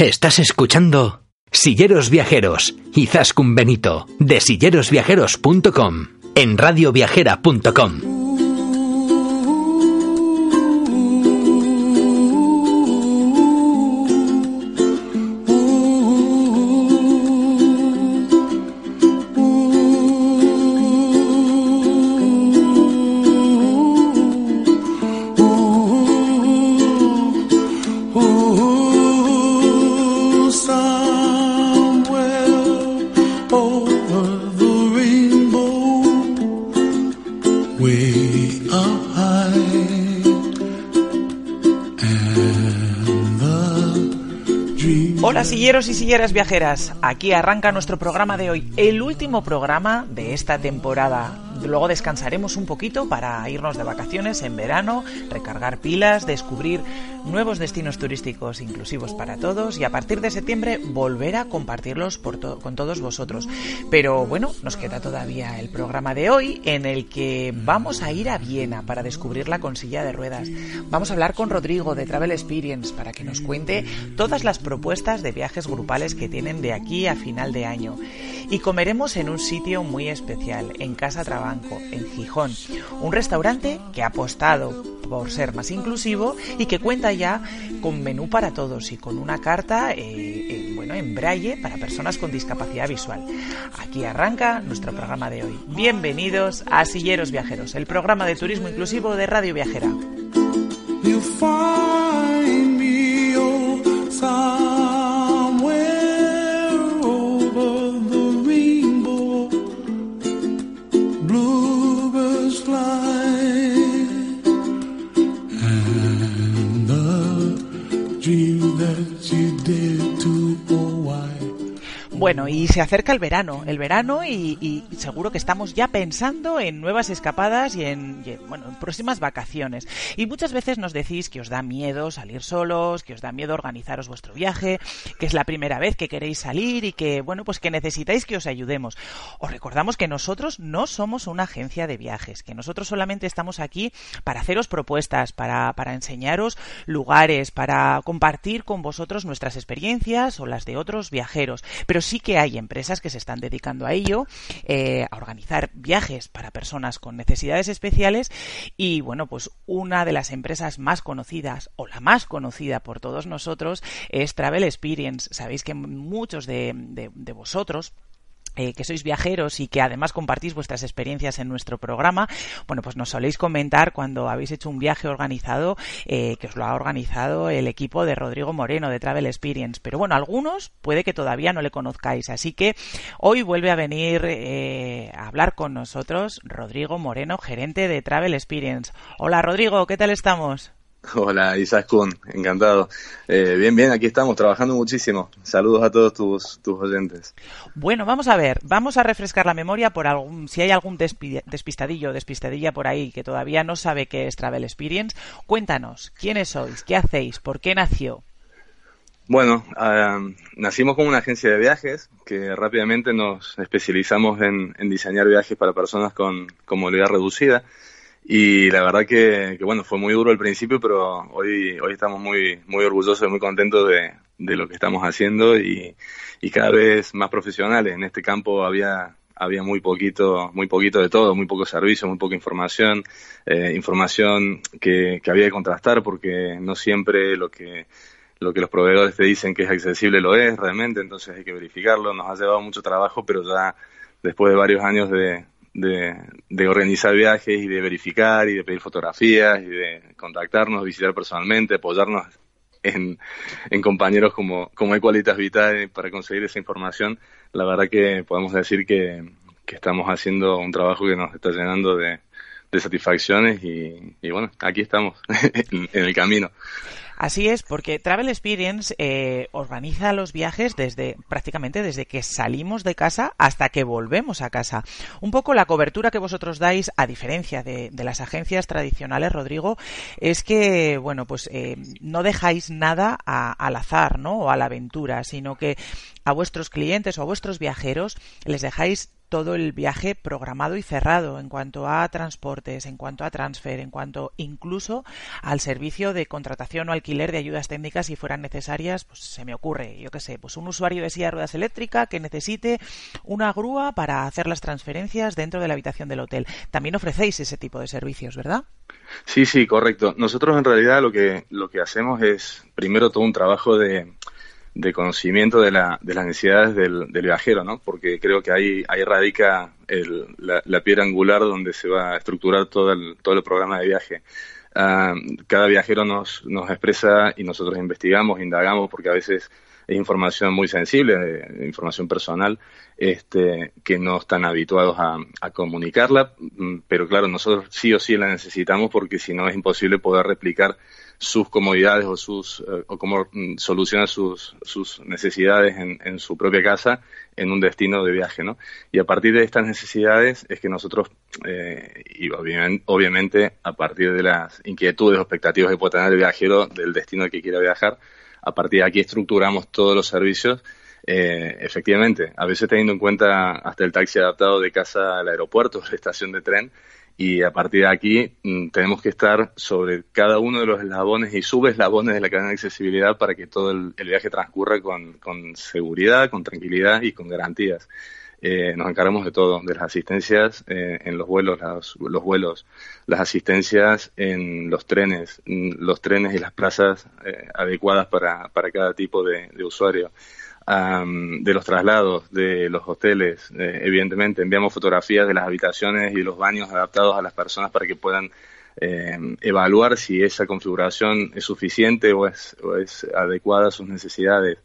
Estás escuchando Silleros Viajeros y Zascun Benito de sillerosviajeros.com en radioviajera.com. Silleros y silleras viajeras, aquí arranca nuestro programa de hoy, el último programa de esta temporada Luego descansaremos un poquito para irnos de vacaciones en verano, recargar pilas, descubrir nuevos destinos turísticos inclusivos para todos y a partir de septiembre volver a compartirlos con todos vosotros. Pero bueno, nos queda todavía el programa de hoy en el que vamos a ir a Viena para descubrirla con silla de ruedas. Vamos a hablar con Rodrigo de Travel Experience para que nos cuente todas las propuestas de viajes grupales que tienen de aquí a final de año. Y comeremos en un sitio muy especial, en Casa Trabanco, en Gijón. Un restaurante que ha apostado por ser más inclusivo y que cuenta ya con menú para todos y con una carta eh, bueno, en braille para personas con discapacidad visual. Aquí arranca nuestro programa de hoy. Bienvenidos a Silleros Viajeros, el programa de turismo inclusivo de Radio Viajera. Bueno, y se acerca el verano, el verano y, seguro que estamos ya pensando en nuevas escapadas y en, bueno, en próximas vacaciones. Y muchas veces nos decís que os da miedo salir solos, que os da miedo organizaros vuestro viaje, que es la primera vez que queréis salir y que, bueno, pues que necesitáis que os ayudemos. Os recordamos que nosotros no somos una agencia de viajes, que nosotros solamente estamos aquí para haceros propuestas, para, para enseñaros lugares, para compartir con vosotros nuestras experiencias o las de otros viajeros. Pero sí que hay empresas que se están dedicando a ello, eh, a organizar viajes para personas con necesidades especiales y bueno, pues una de las empresas más conocidas o la más conocida por todos nosotros es Travel Experience. Sabéis que muchos de, de vosotros eh, que sois viajeros y que además compartís vuestras experiencias en nuestro programa, bueno, pues nos soléis comentar cuando habéis hecho un viaje organizado, eh, que os lo ha organizado el equipo de Rodrigo Moreno de Travel Experience. Pero bueno, algunos puede que todavía no le conozcáis, así que hoy vuelve a venir eh, a hablar con nosotros Rodrigo Moreno, gerente de Travel Experience. Hola Rodrigo, ¿qué tal estamos? Hola Isaac Kun, encantado. Eh, bien, bien, aquí estamos trabajando muchísimo. Saludos a todos tus, tus oyentes. Bueno, vamos a ver, vamos a refrescar la memoria por algún, si hay algún despistadillo o despistadilla por ahí que todavía no sabe qué es Travel Experience. Cuéntanos, ¿quiénes sois? ¿Qué hacéis? ¿Por qué nació? Bueno, nacimos como una agencia de viajes que rápidamente nos especializamos en, en diseñar viajes para personas con, con movilidad reducida y la verdad que, bueno, fue muy duro al principio, pero hoy, hoy estamos muy, muy orgullosos y muy contentos de, de lo que estamos haciendo y, y, cada vez más profesionales. En este campo había, había muy poquito, muy poquito de todo, muy poco servicio, muy poca información, eh, información que, que había que contrastar porque no siempre lo que, lo que los proveedores te dicen que es accesible lo es realmente, entonces hay que verificarlo. Nos ha llevado mucho trabajo, pero ya después de varios años de, de, organizar viajes y de verificar y de pedir fotografías y de contactarnos, visitar personalmente, apoyarnos en, compañeros como, como Equalitas Vitae para conseguir esa información, la verdad que podemos decir que, que estamos haciendo un trabajo que nos está llenando de, de satisfacciones y bueno, aquí estamos en el camino. Así es, porque Travel Experience eh, organiza los viajes desde prácticamente desde que salimos de casa hasta que volvemos a casa. Un poco la cobertura que vosotros dais, a diferencia de, las agencias tradicionales, Rodrigo, es que bueno, pues eh, no dejáis nada al azar, ¿no? O a la aventura, sino que a vuestros clientes o a vuestros viajeros les dejáis todo el viaje programado y cerrado en cuanto a transportes, en cuanto a transfer, en cuanto incluso al servicio de contratación o alquiler de ayudas técnicas si fueran necesarias, pues se me ocurre, yo qué sé, pues un usuario de silla de ruedas eléctrica que necesite una grúa para hacer las transferencias dentro de la habitación del hotel. También ofrecéis ese tipo de servicios, ¿verdad? Sí, sí, correcto. Nosotros en realidad lo que, lo que hacemos es primero todo un trabajo de, de conocimiento de, la, de las necesidades del, del, viajero, ¿no? Porque creo que ahí, ahí radica el, la, la, piedra angular donde se va a estructurar todo el, todo el programa de viaje. Uh, cada viajero nos, nos expresa y nosotros investigamos, indagamos, porque a veces es información muy sensible, de, información personal, este, que no están habituados a, comunicarla, mm, pero claro, nosotros sí o sí la necesitamos porque si no es imposible poder replicar sus comodidades o sus eh, o cómo mm, soluciona sus, sus necesidades en, en, su propia casa en un destino de viaje, ¿no? Y a partir de estas necesidades es que nosotros, eh, y obviamente, a partir de las inquietudes o expectativas que puede tener el viajero del destino al que quiera viajar, a partir de aquí estructuramos todos los servicios eh, efectivamente, a veces teniendo en cuenta hasta el taxi adaptado de casa al aeropuerto, la estación de tren, y a partir de aquí mm, tenemos que estar sobre cada uno de los eslabones y subeslabones de la cadena de accesibilidad para que todo el, el viaje transcurra con, con, seguridad, con tranquilidad y con garantías. Eh, nos encargamos de todo, de las asistencias eh, en los vuelos, las, los vuelos, las asistencias en los trenes, mm, los trenes y las plazas eh, adecuadas para, para cada tipo de, usuario um, de los traslados, de los hoteles. Eh, evidentemente, enviamos fotografías de las habitaciones y los baños adaptados a las personas para que puedan eh, evaluar si esa configuración es suficiente o es, o es adecuada a sus necesidades.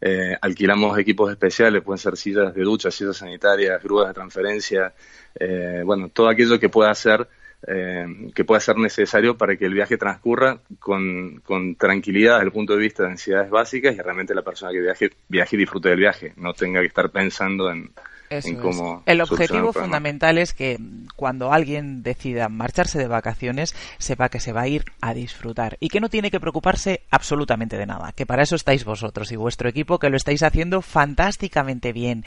Eh, alquilamos equipos especiales, pueden ser sillas de ducha, sillas sanitarias, grúas de transferencia, eh, bueno, todo aquello que pueda ser eh, que pueda ser necesario para que el viaje transcurra con, con, tranquilidad desde el punto de vista de necesidades básicas y realmente la persona que viaje, viaje y disfrute del viaje, no tenga que estar pensando en, eso en cómo es. El objetivo el fundamental es que cuando alguien decida marcharse de vacaciones, sepa que se va a ir a disfrutar y que no tiene que preocuparse absolutamente de nada, que para eso estáis vosotros y vuestro equipo que lo estáis haciendo fantásticamente bien.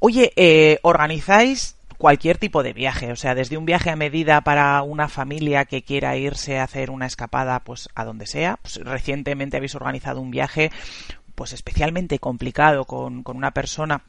Oye, eh, organizáis cualquier tipo de viaje, o sea, desde un viaje a medida para una familia que quiera irse a hacer una escapada, pues a donde sea. Pues, recientemente habéis organizado un viaje, pues especialmente complicado con, con una persona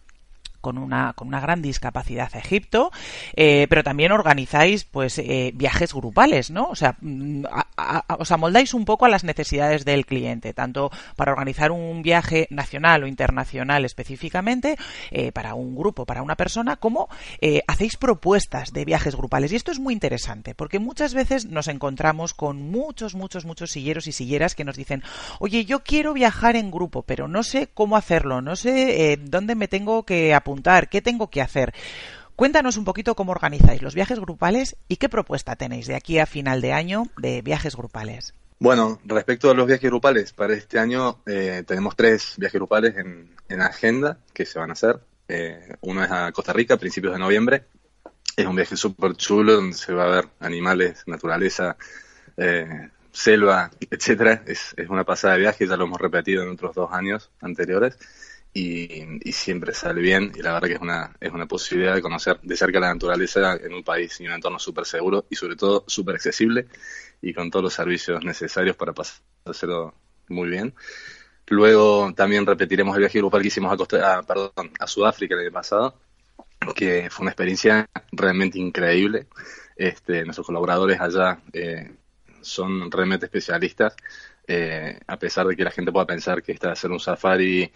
con una, con una gran discapacidad a Egipto, eh, pero también organizáis pues eh, viajes grupales, ¿no? O sea, mm, a, os amoldáis un poco a las necesidades del cliente, tanto para organizar un viaje nacional o internacional específicamente, eh, para un grupo, para una persona, como eh, hacéis propuestas de viajes grupales. Y esto es muy interesante, porque muchas veces nos encontramos con muchos, muchos, muchos silleros y silleras que nos dicen, oye, yo quiero viajar en grupo, pero no sé cómo hacerlo, no sé dónde me tengo que apuntar ¿Qué tengo que hacer? Cuéntanos un poquito cómo organizáis los viajes grupales y qué propuesta tenéis de aquí a final de año de viajes grupales. Bueno, respecto a los viajes grupales, para este año eh, tenemos tres viajes grupales en, en, agenda que se van a hacer. Eh, uno es a Costa Rica a principios de noviembre. Es un viaje súper chulo donde se va a ver animales, naturaleza, eh, selva, etcétera. Es, es una pasada de viaje, ya lo hemos repetido en otros dos años anteriores y, y, siempre sale bien y la verdad que es una, es una posibilidad de conocer de cerca la naturaleza en un país y un entorno súper seguro y sobre todo súper accesible y con todos los servicios necesarios para pasárselo muy bien. Luego también repetiremos el viaje grupal que hicimos a, Costa, a, perdón, a Sudáfrica el año pasado, que fue una experiencia realmente increíble. Este, nuestros colaboradores allá eh, son realmente especialistas, eh, a pesar de que la gente pueda pensar que está hacer un safari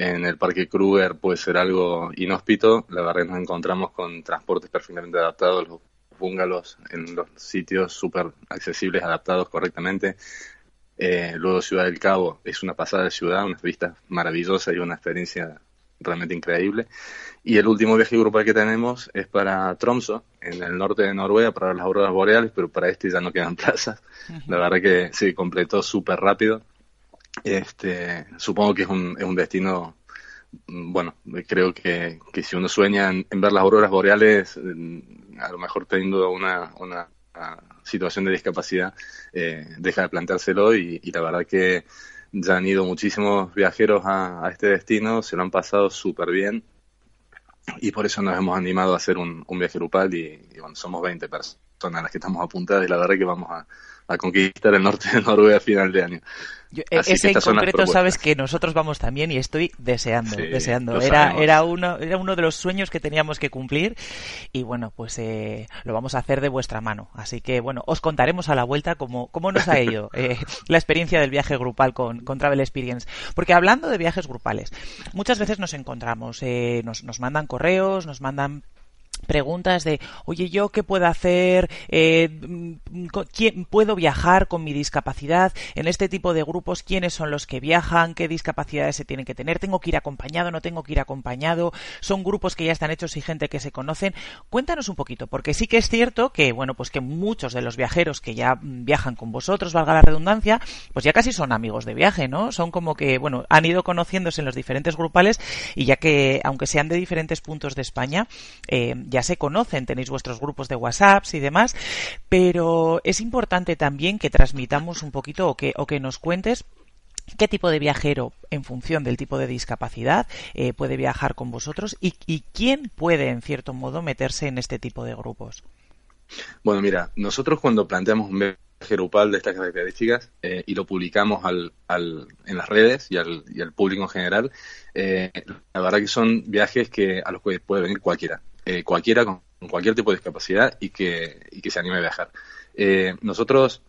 en el Parque Kruger puede ser algo inhóspito. La verdad que nos encontramos con transportes perfectamente adaptados, los bungalows en los sitios súper accesibles, adaptados correctamente. Eh, luego Ciudad del Cabo es una pasada de ciudad, unas vistas maravillosas y una experiencia realmente increíble. Y el último viaje grupal que tenemos es para Tromso, en el norte de Noruega, para las auroras boreales, pero para este ya no quedan plazas. La verdad que se completó súper rápido este, supongo que es un, es un destino, bueno, creo que, que si uno sueña en, ver las auroras boreales, mm, a lo mejor teniendo una, una situación de discapacidad, eh, deja de planteárselo y, la verdad que ya han ido muchísimos viajeros a, a este destino, se lo han pasado súper bien y por eso nos hemos animado a hacer un, viaje grupal y, bueno, somos 20 personas las que estamos apuntadas y la verdad que vamos a, a conquistar el norte de Noruega a final de año. E-, ese en concreto sabes que nosotros vamos también y estoy deseando, deseando. Era, era, uno, era uno de los sueños que teníamos que cumplir y bueno, pues eh, lo vamos a hacer de vuestra mano. Así que bueno, os contaremos a la vuelta cómo, cómo nos ha ido eh, la experiencia del viaje grupal con, con, Travel Experience. Porque hablando de viajes grupales, muchas veces nos encontramos, eh, nos, nos mandan correos, nos mandan preguntas de, oye, ¿yo qué puedo hacer? Eh, ¿quién, ¿Puedo viajar con mi discapacidad? En este tipo de grupos, ¿quiénes son los que viajan? ¿Qué discapacidades se tienen que tener? ¿Tengo que ir acompañado? ¿No tengo que ir acompañado? ¿Son grupos que ya están hechos y gente que se conocen? Cuéntanos un poquito, porque sí que es cierto que, bueno, pues que muchos de los viajeros que ya viajan con vosotros, valga la redundancia, pues ya casi son amigos de viaje, ¿no? Son como que, bueno, han ido conociéndose en los diferentes grupales y ya que, aunque sean de diferentes puntos de España, eh, ya se conocen, tenéis vuestros grupos de WhatsApp y demás, pero es importante también que transmitamos un poquito o que, nos cuentes qué tipo de viajero, en función del tipo de discapacidad, eh, puede viajar con vosotros y, quién puede, en cierto modo, meterse en este tipo de grupos. Bueno, mira, nosotros cuando planteamos un viaje grupal de estas características eh, y lo publicamos al, al, en las redes y al, y al público en general, eh, la verdad que son viajes que a los que puede venir cualquiera. Eh, cualquiera con cualquier tipo de discapacidad y que, y que se anime a viajar. Eh, nosotros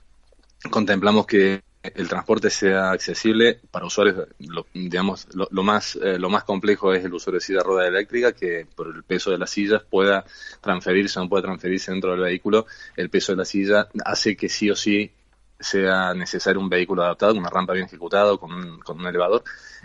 contemplamos que el transporte sea accesible para usuarios, lo, digamos, lo, más, eh, lo más complejo es el usuario de silla rueda eléctrica, que por el peso de las sillas pueda transferirse o no pueda transferirse dentro del vehículo. El peso de la silla hace que sí o sí sea necesario un vehículo adaptado, una rampa bien ejecutada, con un, con un elevador.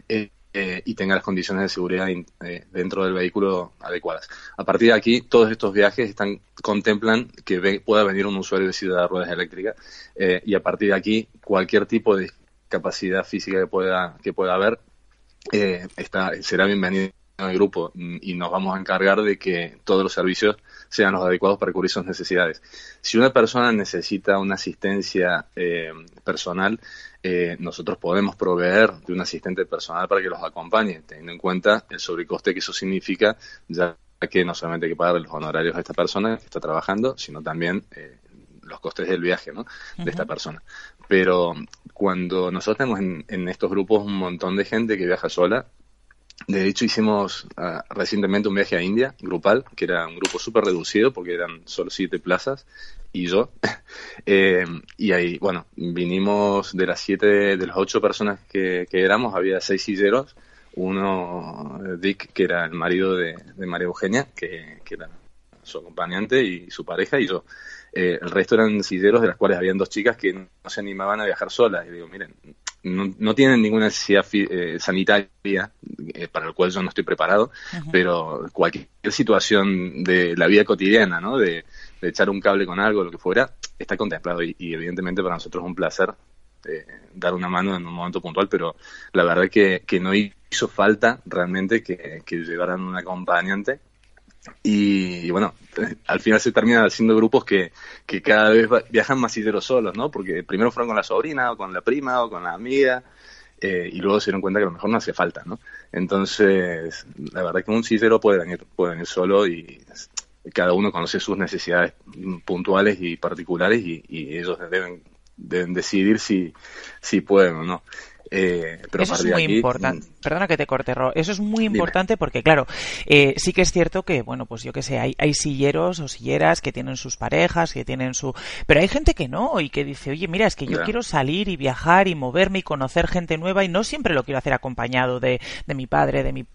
Eh, y tenga las condiciones de seguridad eh, dentro del vehículo adecuadas. A partir de aquí, todos estos viajes están contemplan que pueda venir un usuario de silla de ruedas eléctricas eh, y a partir de aquí, cualquier tipo de capacidad física que pueda que pueda haber está, será bienvenido en el grupo y nos vamos a encargar de que todos los servicios sean los adecuados para cubrir sus necesidades. Si una persona necesita una asistencia personal, eh, nosotros podemos proveer de un asistente personal para que los acompañe, teniendo en cuenta el sobrecoste que eso significa, ya que no solamente hay que pagar los honorarios a esta persona que está trabajando, sino también eh, los costes del viaje ¿no? de esta persona. Pero cuando nosotros tenemos en, estos grupos un montón de gente que viaja sola, de hecho, hicimos ah, recientemente un viaje a India, grupal, que era un grupo súper reducido porque eran solo siete plazas y yo. Eh, y ahí, bueno, vinimos de las siete, de las ocho personas que, éramos, había seis silleros, uno, Dick, que era el marido de, María Eugenia, que, que, era su acompañante y su pareja, y yo. Eh, el resto eran silleros de las cuales habían dos chicas que no se animaban a viajar solas. Y digo, miren, no, tienen ninguna necesidad eh, sanitaria eh, para el cual yo no estoy preparado, pero cualquier situación de la vida cotidiana, ¿no? De, echar un cable con algo, lo que fuera, está contemplado y, evidentemente para nosotros es un placer dar una mano en un momento puntual, pero la verdad que, que no hizo falta realmente que, llevaran un acompañante y, bueno, al final se terminan haciendo grupos que, que cada vez viajan más silleros solos, ¿no? Porque primero fueron con la sobrina o con la prima o con la amiga eh, y luego se dieron cuenta que a lo mejor no hace falta, ¿no? Entonces, la verdad que un sillero puede venir, puede venir solo y cada uno conoce sus necesidades puntuales y particulares y, y ellos deben, deben decidir si, si pueden o no. Eh, eso es muy importante. Mm. Perdona que te corte, Ro. Eso es muy importante porque, claro, eh, sí que es cierto que, bueno, pues yo que sé, hay, hay silleros o silleras que tienen sus parejas, que tienen su. Pero hay gente que no y que dice, oye, mira, es que yo quiero salir y viajar y moverme y conocer gente nueva y no siempre lo quiero hacer acompañado de, de mi padre, de mi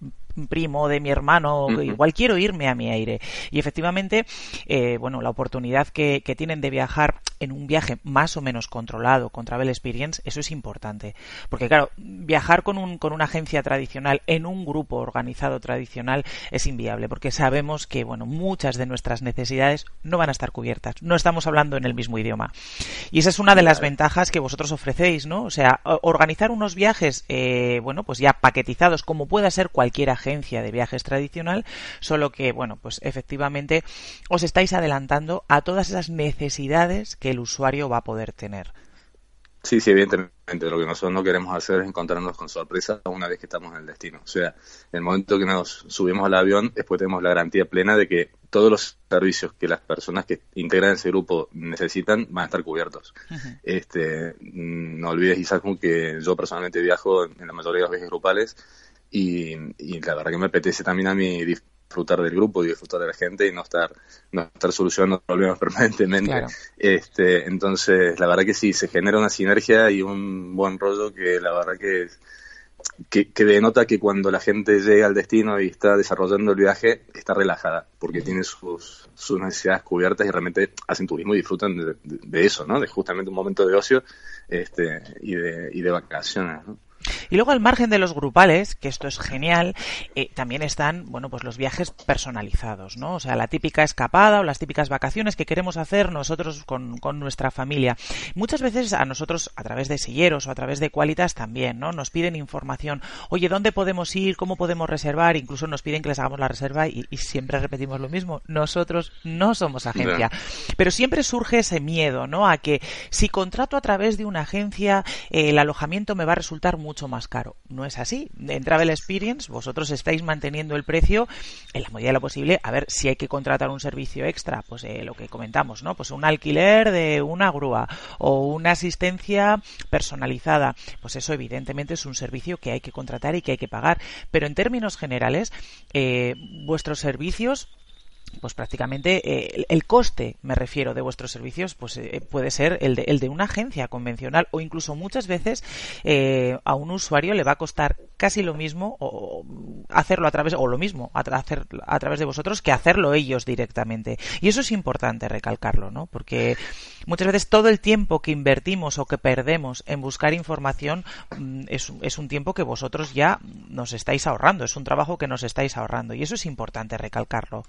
primo, de mi hermano, igual quiero irme a mi aire. Y efectivamente, eh, bueno, la oportunidad que, que, tienen de viajar en un viaje más o menos controlado con Travel Experience, eso es importante. Porque claro, viajar con, un, con una agencia tradicional en un grupo organizado tradicional es inviable, porque sabemos que, bueno, muchas de nuestras necesidades no van a estar cubiertas. No estamos hablando en el mismo idioma. Y esa es una de las ventajas que vosotros ofrecéis, ¿no? O sea, organizar unos viajes, eh, bueno, pues ya paquetizados, como pueda ser cualquier agencia de viajes tradicional, solo que, bueno, pues efectivamente os estáis adelantando a todas esas necesidades que el usuario va a poder tener. Sí, sí, evidentemente. Lo que nosotros no queremos hacer es encontrarnos con sorpresas una vez que estamos en el destino. O sea, en el momento que nos subimos al avión, después tenemos la garantía plena de que todos los servicios que las personas que integran ese grupo necesitan van a estar cubiertos. este, mm, no olvides, Isaac, que yo personalmente viajo en la mayoría de los viajes grupales y, y la verdad que me apetece también a mí disfrutar del grupo y disfrutar de la gente y no estar no estar solucionando problemas permanentemente este entonces la verdad que sí se genera una sinergia y un buen rollo que la verdad que que, que, denota que cuando la gente llega al destino y está desarrollando el viaje, está relajada, porque tiene sus, sus necesidades cubiertas y realmente hacen turismo y disfrutan de, de, eso, ¿no? De justamente un momento de ocio este, y, de, y de vacaciones, ¿no? Y luego al margen de los grupales, que esto es genial, eh, también están, bueno, pues los viajes personalizados, ¿no? O sea, la típica escapada o las típicas vacaciones que queremos hacer nosotros con, con nuestra familia. Muchas veces a nosotros, a través de silleros o a través de Qualitas también, ¿no? Nos piden información. Oye, ¿dónde podemos ir? ¿Cómo podemos reservar? Incluso nos piden que les hagamos la reserva y, siempre repetimos lo mismo. Nosotros no somos agencia. Pero siempre surge ese miedo, ¿no? A que si contrato a través de una agencia, eh, el alojamiento me va a resultar muy mucho más caro. No es así. En Travel Experience vosotros estáis manteniendo el precio en la medida de lo posible. A ver si hay que contratar un servicio extra, pues eh, lo que comentamos, ¿no? Pues un alquiler de una grúa o una asistencia personalizada. Pues eso evidentemente es un servicio que hay que contratar y que hay que pagar. Pero en términos generales, eh, vuestros servicios pues prácticamente eh, el coste, me refiero, de vuestros servicios, pues eh, puede ser el de, el de una agencia convencional o incluso muchas veces eh, a un usuario le va a costar casi lo mismo o hacerlo a través o lo mismo a, hacer, a través de vosotros que hacerlo ellos directamente. Y eso es importante recalcarlo, ¿no? Porque muchas veces todo el tiempo que invertimos o que perdemos en buscar información mm, es, es un tiempo que vosotros ya nos estáis ahorrando, es un trabajo que nos estáis ahorrando y eso es importante recalcarlo.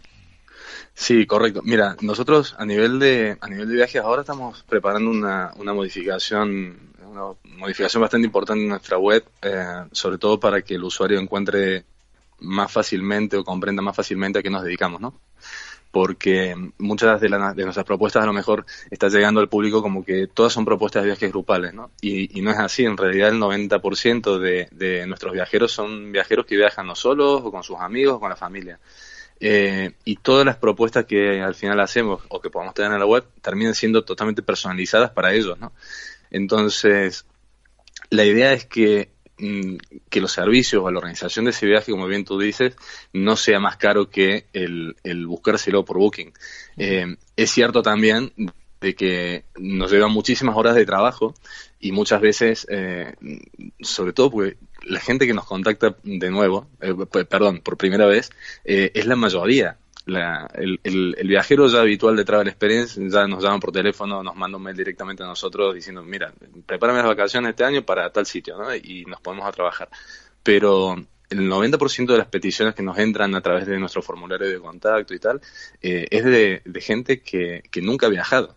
Sí, correcto. Mira, nosotros a nivel de a nivel de viajes ahora estamos preparando una, una modificación una modificación bastante importante en nuestra web, eh, sobre todo para que el usuario encuentre más fácilmente o comprenda más fácilmente a qué nos dedicamos, ¿no? Porque muchas de, de nuestras propuestas a lo mejor está llegando al público como que todas son propuestas de viajes grupales, ¿no? Y, y no es así, en realidad el 90% de, de nuestros viajeros son viajeros que viajan no solos o con sus amigos o con la familia. Eh, y todas las propuestas que al final hacemos o que podamos tener en la web terminan siendo totalmente personalizadas para ellos, ¿no? Entonces, la idea es que, mm, que los servicios o la organización de ese viaje, como bien tú dices, no sea más caro que el, el buscárselo por Booking. Eh, es cierto también de que nos llevan muchísimas horas de trabajo y muchas veces, eh, sobre todo porque la gente que nos contacta de nuevo, eh, perdón, por primera vez, eh, es la mayoría. el, el, viajero ya habitual de Travel Experience ya nos llama por teléfono, nos manda un mail directamente a nosotros diciendo, mira, prepárame las vacaciones este año para tal sitio, ¿no? Y nos ponemos a trabajar. Pero el 90% de las peticiones que nos entran a través de nuestro formulario de contacto y tal, eh, es de, de gente que, que nunca ha viajado.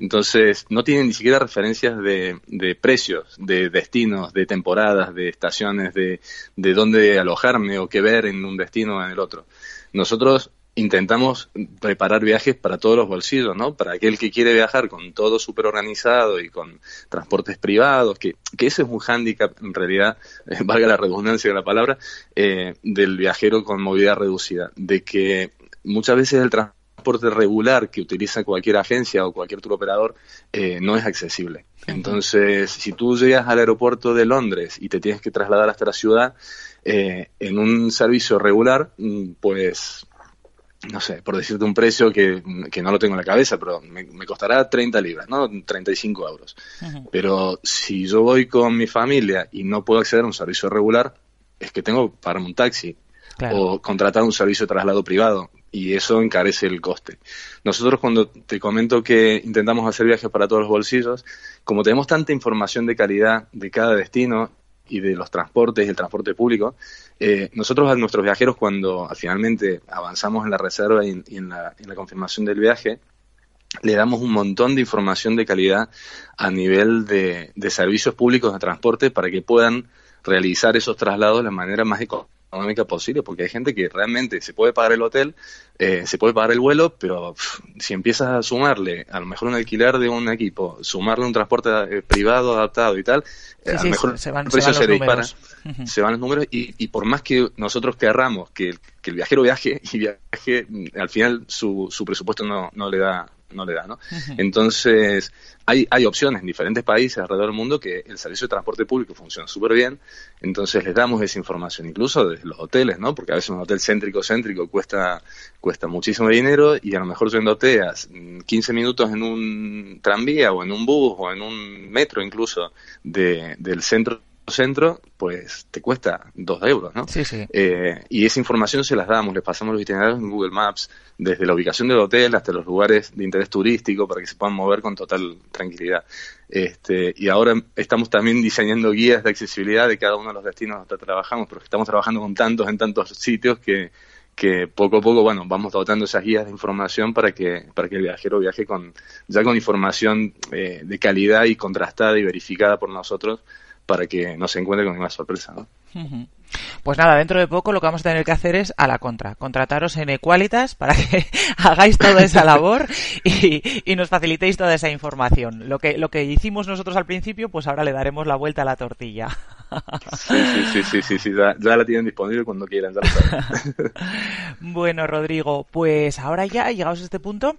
Entonces, no tienen ni siquiera referencias de, de, precios, de destinos, de temporadas, de estaciones, de, de dónde alojarme o qué ver en un destino o en el otro. Nosotros intentamos preparar viajes para todos los bolsillos, ¿no? Para aquel que quiere viajar con todo súper organizado y con transportes privados, que, que ese es un hándicap, en realidad, valga la redundancia de la palabra, eh, del viajero con movilidad reducida, de que muchas veces el transporte transporte regular que utiliza cualquier agencia o cualquier tour operador eh, no es accesible. Entonces, si tú llegas al aeropuerto de Londres y te tienes que trasladar hasta la ciudad eh, en un servicio regular, mm, pues no sé, por decirte un precio que, no lo tengo en la cabeza, pero me, costará 30 libras, ¿no? 35 euros. Pero si yo voy con mi familia y no puedo acceder a un servicio regular, es que tengo que pagarme un taxi o contratar un servicio de traslado privado y eso encarece el coste. Nosotros cuando te comento que intentamos hacer viajes para todos los bolsillos, como tenemos tanta información de calidad de cada destino y de los transportes y el transporte público, eh, nosotros a nuestros viajeros cuando finalmente avanzamos en la reserva y, en, la, confirmación del viaje, le damos un montón de información de calidad a nivel de, de servicios públicos de transporte para que puedan realizar esos traslados de la manera más económica económica posible, porque hay gente que realmente se puede pagar el hotel, eh, se puede pagar el vuelo, pero si empiezas a sumarle a lo mejor un alquiler de un equipo, sumarle un transporte eh, privado adaptado y tal, a lo mejor se van, el precio se, dispara, se van los números y, por más que nosotros querramos que, que el viajero viaje y viaje, al final su, su presupuesto no, no le da no le da, ¿no? Entonces, hay, hay opciones en diferentes países alrededor del mundo que el servicio de transporte público funciona súper bien, entonces les damos esa información, incluso desde los hoteles, ¿no? Porque a veces un hotel céntrico-céntrico cuesta, cuesta muchísimo dinero y a lo mejor yéndote 15 minutos en un tranvía o en un bus o en un metro incluso de, del centro centro, pues te cuesta dos euros, ¿no? Sí, sí. Eh, y esa información se las damos, les pasamos los itinerarios en Google Maps, desde la ubicación del hotel hasta los lugares de interés turístico para que se puedan mover con total tranquilidad. Este, y ahora estamos también diseñando guías de accesibilidad de cada uno de los destinos donde trabajamos, porque estamos trabajando con tantos en tantos sitios que, que poco a poco, bueno, vamos dotando esas guías de información para que, para que el viajero viaje con, ya con información eh, de calidad y contrastada y verificada por nosotros para que no se encuentre con ninguna sorpresa. ¿no? Pues nada, dentro de poco lo que vamos a tener que hacer es a la contra, contrataros en Equalitas para que hagáis toda esa labor y, nos facilitéis toda esa información. Lo que, lo que hicimos nosotros al principio, pues ahora le daremos la vuelta a la tortilla. Sí, sí, sí, sí, sí, ya, la tienen disponible cuando quieran. bueno, Rodrigo, pues ahora ya, llegados a este punto,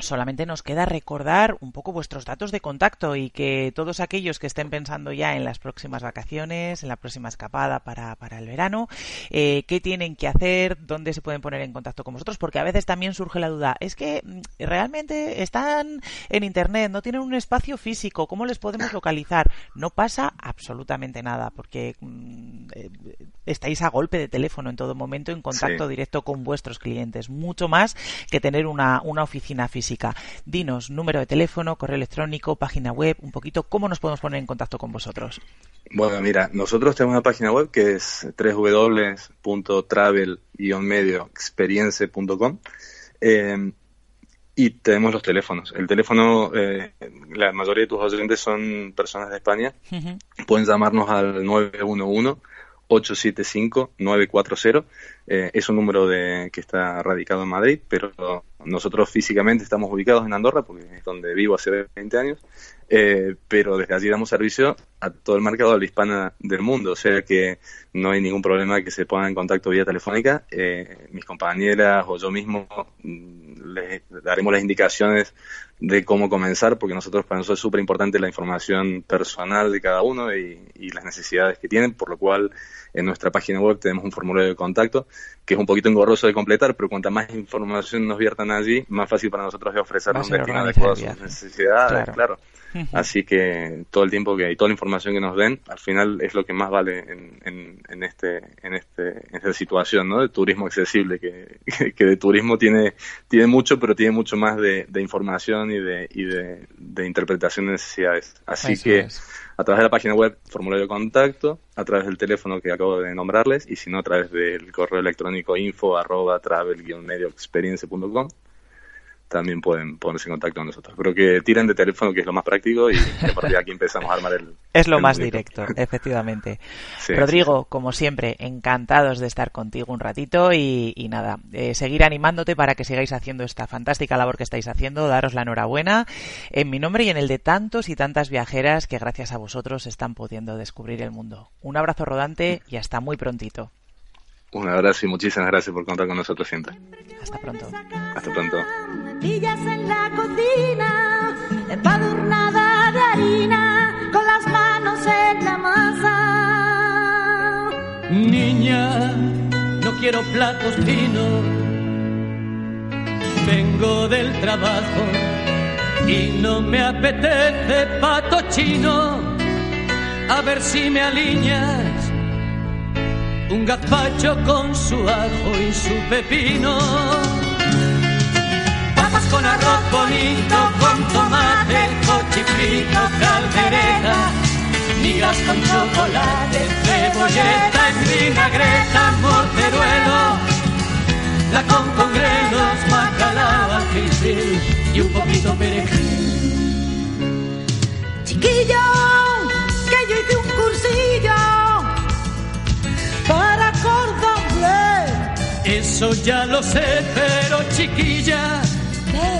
solamente nos queda recordar un poco vuestros datos de contacto y que todos aquellos que estén pensando ya en las próximas vacaciones, en la próxima escapada para, para el verano, eh, qué tienen que hacer, dónde se pueden poner en contacto con vosotros, porque a veces también surge la duda, es que mm, realmente están en Internet, no tienen un espacio físico, ¿cómo les podemos localizar? No pasa absolutamente nada, porque mm, eh, estáis a golpe de teléfono en todo momento en contacto directo con vuestros clientes, mucho más que tener una, una oficina física. Dinos número de teléfono, correo electrónico, página web, un poquito, ¿cómo nos podemos poner en contacto con vosotros? Bueno, mira, nosotros tenemos una página web que es www.travel-medioexperience.com eh, y tenemos los teléfonos. El teléfono, eh, la mayoría de tus oyentes son personas de España. Pueden llamarnos al 911 875-940. Eh, es un número de, que está radicado en Madrid, pero nosotros físicamente estamos ubicados en Andorra, porque es donde vivo hace 20 años, eh, pero desde allí damos servicio a todo el mercado de la hispana del mundo, o sea que no hay ningún problema que se pongan en contacto vía telefónica. Eh, mis compañeras o yo mismo mm, les daremos las indicaciones de cómo comenzar, porque nosotros para nosotros es súper importante la información personal de cada uno y, y, las necesidades que tienen, por lo cual en nuestra página web tenemos un formulario de contacto que es un poquito engorroso de completar, pero cuanta más información nos viertan allí, más fácil para nosotros es ofrecer un destino adecuado a sus necesidades, claro. Así que todo el tiempo que hay, toda la información que nos den, al final es lo que más vale en, en, este, en, este, en esta situación, ¿no? De turismo accesible, que, que, de turismo tiene, tiene mucho, pero tiene mucho más de, de información y de, y de, de interpretación de necesidades. Así que a través de la página web, formulario de contacto, a través del teléfono que acabo de nombrarles, y si no, a través del correo electrónico info arroba travel-medioexperience.com también pueden ponerse en contacto con nosotros. Creo que tiren de teléfono, que es lo más práctico, y a partir de aquí empezamos a armar el... Es lo más directo, efectivamente. Rodrigo, como siempre, encantados de estar contigo un ratito y, nada, eh, seguir animándote para que sigáis haciendo esta fantástica labor que estáis haciendo, daros la enhorabuena en mi nombre y en el de tantos y tantas viajeras que gracias a vosotros están pudiendo descubrir el mundo. Un abrazo rodante y hasta muy prontito. Un abrazo y muchísimas gracias por contar con nosotros siempre. Hasta pronto. Hasta pronto. En la cocina, empadurnada de harina, con las manos en la masa. Niña, no quiero platos finos, vengo del trabajo y no me apetece pato chino. A ver si me alineas un gazpacho con su ajo y su pepino. Con arroz bonito, con tomate, cochifrito, caldereta, migas con chocolate, cebolleta en vinagreta, morteruelo, la con congrelos, macalaba, gil y un poquito perejil. Chiquillo, que yo hice un cursillo para acordar Eso ya lo sé, pero chiquilla,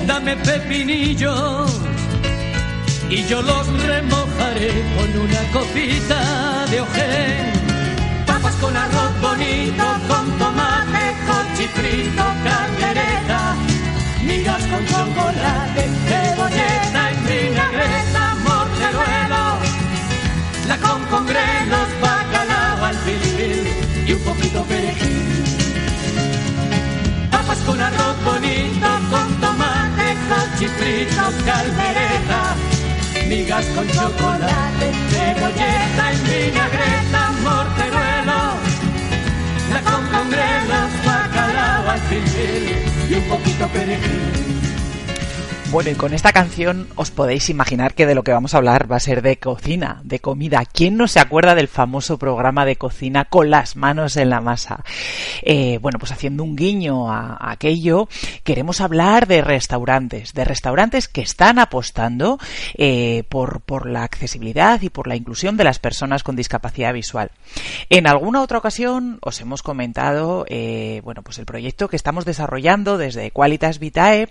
dame pepinillos y yo los remojaré con una copita de ojén. Papas con arroz bonito, con tomate, cochifrito, caldereta, migas con chocolate, cebolleta y vinagreta, morteruelo, la con con grelos, bacalao al filfil y un poquito perejil. Papas con arroz bonito, cochifrito, caldereta, migas con chocolate, cebolleta y vinagreta, morteruelo, la con con grelos, bacalao al y un poquito perejil. Bueno, y con esta canción os podéis imaginar que de lo que vamos a hablar va a ser de cocina, de comida. ¿Quién no se acuerda del famoso programa de cocina con las manos en la masa? Eh, bueno, pues haciendo un guiño a, aquello, queremos hablar de restaurantes, de restaurantes que están apostando eh, por, por la accesibilidad y por la inclusión de las personas con discapacidad visual. En alguna otra ocasión os hemos comentado, eh, bueno, pues el proyecto que estamos desarrollando desde Qualitas Vitae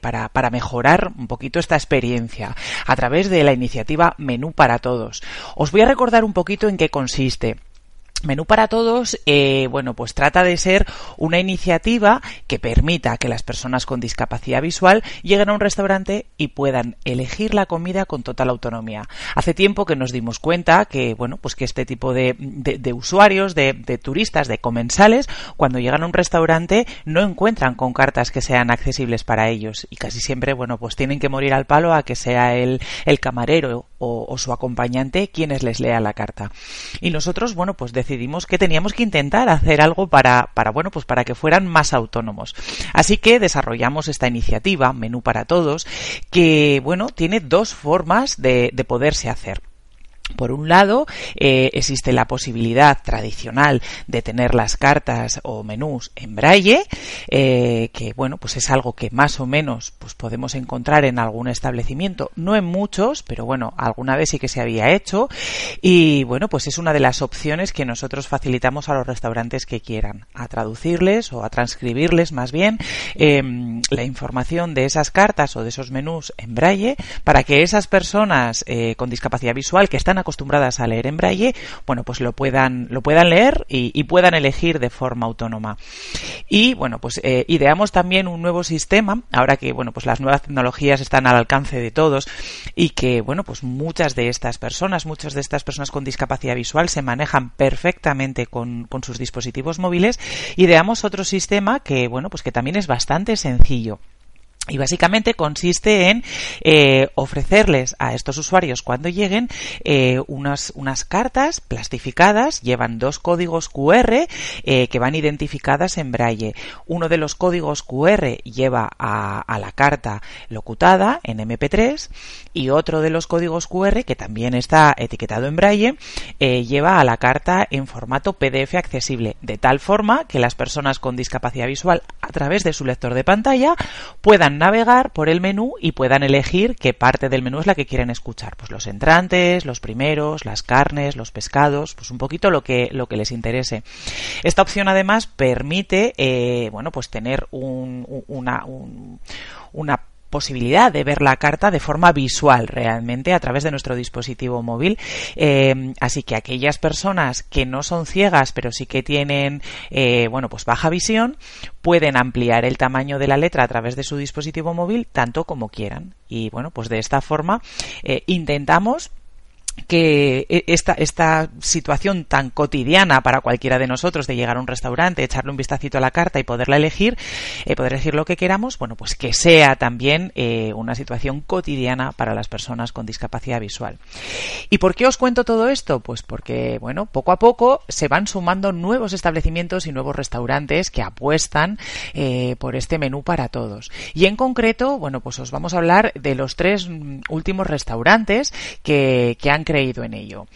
para, para mejorar un poquito esta experiencia a través de la iniciativa Menú para Todos. Os voy a recordar un poquito en qué consiste. Menú para todos, eh, bueno, pues trata de ser una iniciativa que permita que las personas con discapacidad visual lleguen a un restaurante y puedan elegir la comida con total autonomía. Hace tiempo que nos dimos cuenta que, bueno, pues que este tipo de, usuarios, de, turistas, de comensales, cuando llegan a un restaurante no encuentran con cartas que sean accesibles para ellos y casi siempre, bueno, pues tienen que morir al palo a que sea el, camarero o, su acompañante quienes les lea la carta. Y nosotros, bueno, pues decidimos que teníamos que intentar hacer algo para, para, bueno, pues para que fueran más autónomos. Así que desarrollamos esta iniciativa, Menú para Todos, que, bueno, tiene dos formas de, de poderse hacer. Por un lado, eh, existe la posibilidad tradicional de tener las cartas o menús en braille, eh, que bueno, pues es algo que más o menos pues podemos encontrar en algún establecimiento, no en muchos, pero bueno, alguna vez sí que se había hecho. Y bueno, pues es una de las opciones que nosotros facilitamos a los restaurantes que quieran, a traducirles o a transcribirles más bien eh, la información de esas cartas o de esos menús en braille para que esas personas eh, con discapacidad visual que están acostumbradas a leer en braille, bueno, pues lo puedan, lo puedan leer y, puedan elegir de forma autónoma. Y bueno, pues eh, ideamos también un nuevo sistema, ahora que bueno, pues las nuevas tecnologías están al alcance de todos y que bueno, pues muchas de estas personas, muchas de estas personas con discapacidad visual se manejan perfectamente con, con sus dispositivos móviles, ideamos otro sistema que bueno, pues que también es bastante sencillo. Y básicamente consiste en eh, ofrecerles a estos usuarios cuando lleguen eh, unas, unas, cartas plastificadas, llevan dos códigos QR eh, que van identificadas en braille. Uno de los códigos QR lleva a, a, la carta locutada en MP3 y otro de los códigos QR que también está etiquetado en braille lleva a la carta en formato PDF accesible, de tal forma que las personas con discapacidad visual a través de su lector de pantalla puedan navegar por el menú y puedan elegir qué parte del menú es la que quieren escuchar. Pues los entrantes, los primeros, las carnes, los pescados, pues un poquito lo que, lo que les interese. Esta opción además permite, eh, bueno, pues tener un, una, un, una posibilidad de ver la carta de forma visual realmente a través de nuestro dispositivo móvil. Eh, así que aquellas personas que no son ciegas pero sí que tienen eh, bueno pues baja visión pueden ampliar el tamaño de la letra a través de su dispositivo móvil tanto como quieran. Y bueno pues de esta forma eh, intentamos que esta, esta situación tan cotidiana para cualquiera de nosotros de llegar a un restaurante, echarle un vistacito a la carta y poderla elegir, eh, poder elegir lo que queramos, bueno, pues que sea también eh, una situación cotidiana para las personas con discapacidad visual. ¿Y por qué os cuento todo esto? Pues porque, bueno, poco a poco se van sumando nuevos establecimientos y nuevos restaurantes que apuestan eh, por este menú para todos. Y en concreto, bueno, pues os vamos a hablar de los tres últimos restaurantes que, que han creído en ello.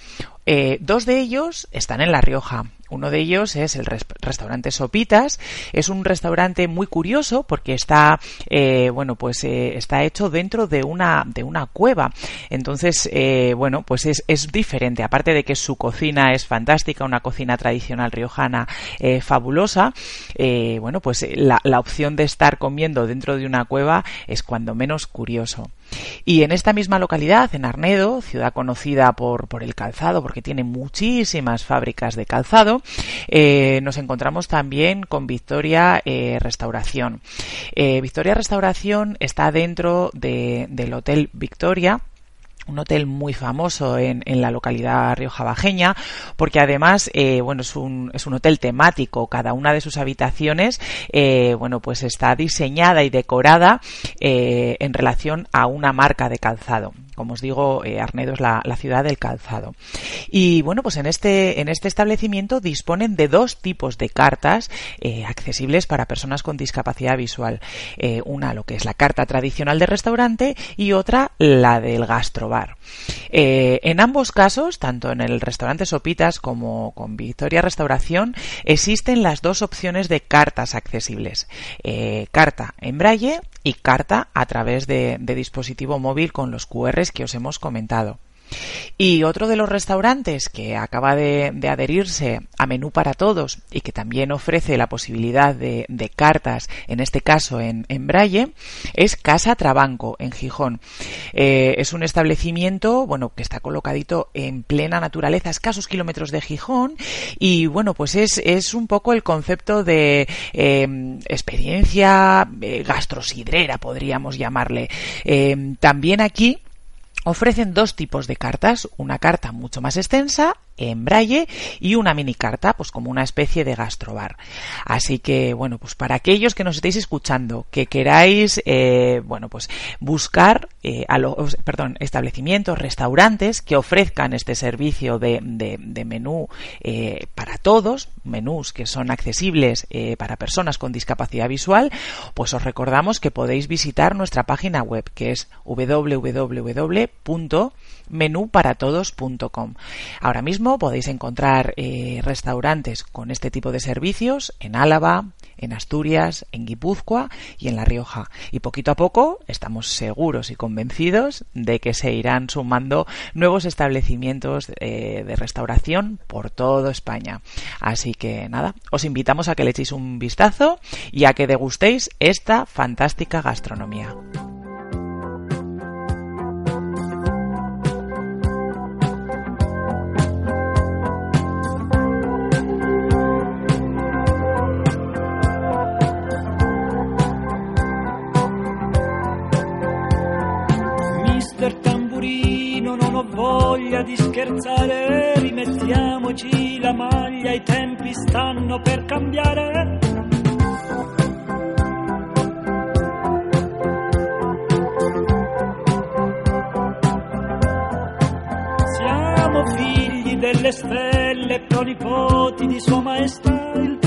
Eh, dos de ellos están en La Rioja. Uno de ellos es el restaurante Sopitas. Es un restaurante muy curioso porque está, eh, bueno, pues eh, está hecho dentro de una de una cueva. Entonces, bueno, pues es, es diferente. Aparte de que su cocina es fantástica, una cocina tradicional riojana fabulosa. bueno, pues la, la opción de estar comiendo dentro de una cueva es cuando menos curioso. Y en esta misma localidad, en Arnedo, ciudad conocida por, por el calzado, porque tiene muchísimas fábricas de calzado, eh, nos encontramos también con Victoria eh, Restauración. Eh, Victoria Restauración está dentro del Hotel Victoria un hotel muy famoso en, en la localidad riojabajeña porque además eh, bueno es un, es un hotel temático. Cada una de sus habitaciones eh, bueno pues está diseñada y decorada eh, en relación a una marca de calzado como os digo, eh, Arnedo es la, ciudad del calzado. Y bueno, pues en este, en este establecimiento disponen de dos tipos de cartas eh, accesibles para personas con discapacidad visual. Eh, una, lo que es la carta tradicional de restaurante y otra, la del gastrobar. en ambos casos, tanto en el restaurante Sopitas como con Victoria Restauración, existen las dos opciones de cartas accesibles. carta en braille y carta a través de, dispositivo móvil con los QRs que os hemos comentado. Y otro de los restaurantes que acaba de, adherirse a Menú para Todos y que también ofrece la posibilidad de, cartas, en este caso en, Braille, es Casa Trabanco, en Gijón. Eh, es un establecimiento, bueno, que está colocadito en plena naturaleza, a escasos kilómetros de Gijón, y bueno, pues es, es un poco el concepto de eh, experiencia eh, gastrosidrera, podríamos llamarle. también aquí Ofrecen dos tipos de cartas, una carta mucho más extensa en braille y una mini carta, pues como una especie de gastrobar. Así que, bueno, pues para aquellos que nos estéis escuchando, que queráis, eh, bueno, pues buscar eh, a los, perdón, establecimientos, restaurantes que ofrezcan este servicio de, menú eh, para todos, menús que son accesibles para personas con discapacidad visual, pues os recordamos que podéis visitar nuestra página web que es www.menúparatodos.com. Ahora mismo podéis encontrar eh, restaurantes con este tipo de servicios en Álava, en Asturias, en Guipúzcoa y en La Rioja. Y poquito a poco estamos seguros y convencidos de que se irán sumando nuevos establecimientos eh, de restauración por toda España. Así que nada, os invitamos a que le echéis un vistazo y a que degustéis esta fantástica gastronomía. Voglia di scherzare, rimettiamoci la maglia, i tempi stanno per cambiare. Siamo figli delle stelle, pronipoti di Sua Maestà il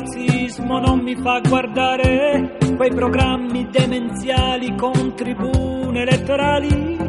razzismo non mi fa guardare quei programmi demenziali con tribune elettorali.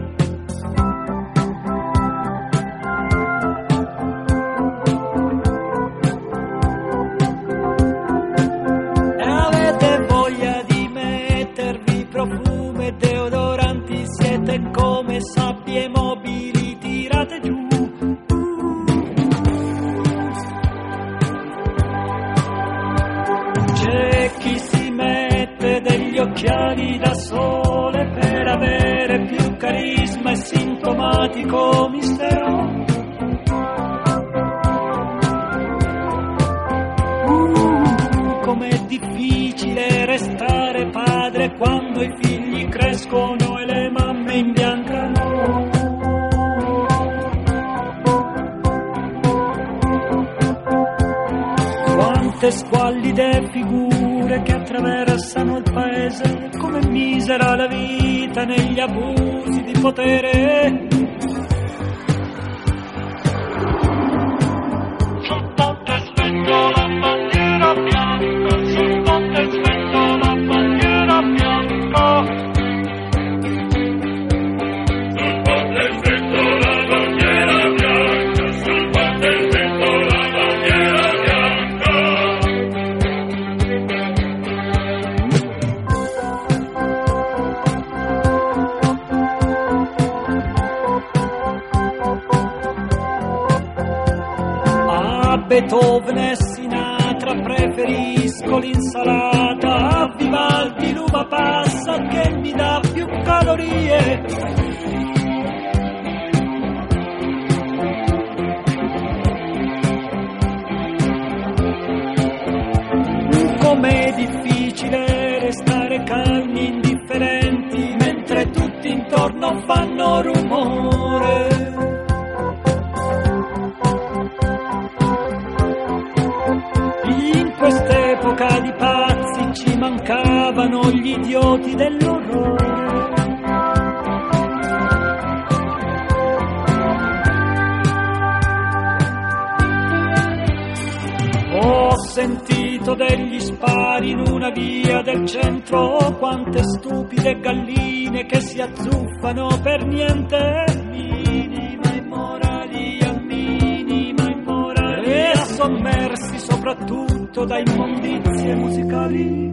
Beethoven e Sinatra preferisco l'insalata, a Vivaldi l'uva passa che mi dà più calorie. Com'è difficile restare calmi, indifferenti, mentre tutti intorno fanno rumore. Idioti dell'orrore. Ho sentito degli spari in una via del centro, quante stupide galline che si azzuffano per niente. Minima. E sommersi soprattutto da immondizie musicali.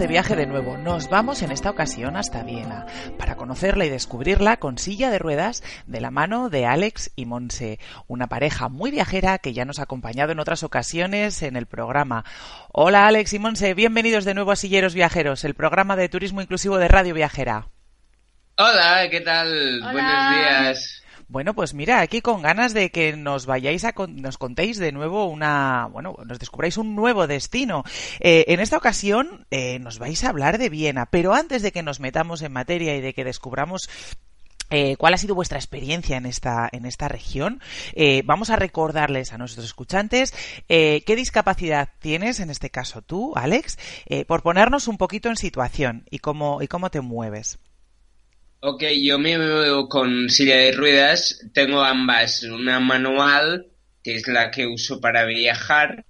De viaje de nuevo. Nos vamos en esta ocasión hasta Viena para conocerla y descubrirla con silla de ruedas de la mano de Alex y Monse, una pareja muy viajera que ya nos ha acompañado en otras ocasiones en el programa. Hola Alex y Monse, bienvenidos de nuevo a Silleros Viajeros, el programa de turismo inclusivo de Radio Viajera. Hola, ¿qué tal? Hola. Buenos días. Bueno, pues mira, aquí con ganas de que nos vayáis a con- nos contéis de nuevo una, bueno, nos descubráis un nuevo destino. Eh, en esta ocasión eh, nos vais a hablar de Viena, pero antes de que nos metamos en materia y de que descubramos eh, cuál ha sido vuestra experiencia en esta, en esta región. Eh, vamos a recordarles a nuestros escuchantes qué discapacidad tienes, en este caso tú, Alex, por ponernos un poquito en situación y cómo, y cómo te mueves. Ok, yo me muevo con silla de ruedas. Tengo ambas, una manual, que es la que uso para viajar,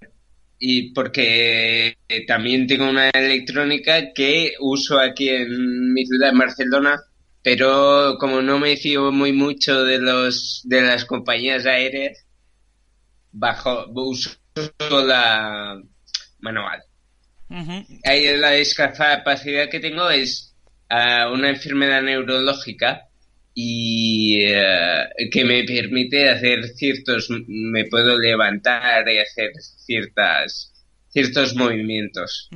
y porque eh, también tengo una electrónica que uso aquí en mi ciudad, en Barcelona, pero como no me fío muy mucho de los de las compañías aéreas, bajo uso la manual. Ujú. Ahí la discapacidad que tengo es ah, una enfermedad neurológica y eh, que me permite hacer ciertos, me puedo levantar y hacer ciertas, ciertos movimientos.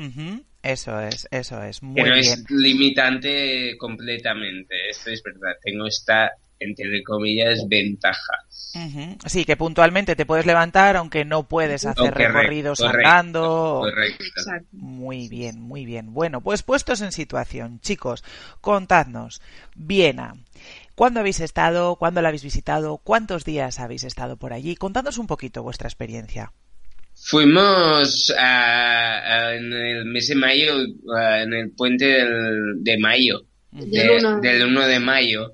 Eso es, eso es. Muy bien. es limitante completamente, esto es verdad. Tengo esta, entre comillas, ventaja. Ujú. Sí, que puntualmente te puedes levantar aunque no puedes hacer Correcto, recorridos correcto, andando. Correcto. Muy bien, muy bien. Bueno, pues puestos en situación, chicos, contadnos. Viena. ¿Cuándo habéis estado? ¿Cuándo la habéis visitado? ¿Cuántos días habéis estado por allí? Contadnos un poquito vuestra experiencia. Fuimos a- a- en el mes de mayo, en el puente del- de mayo, de- del 1 de mayo.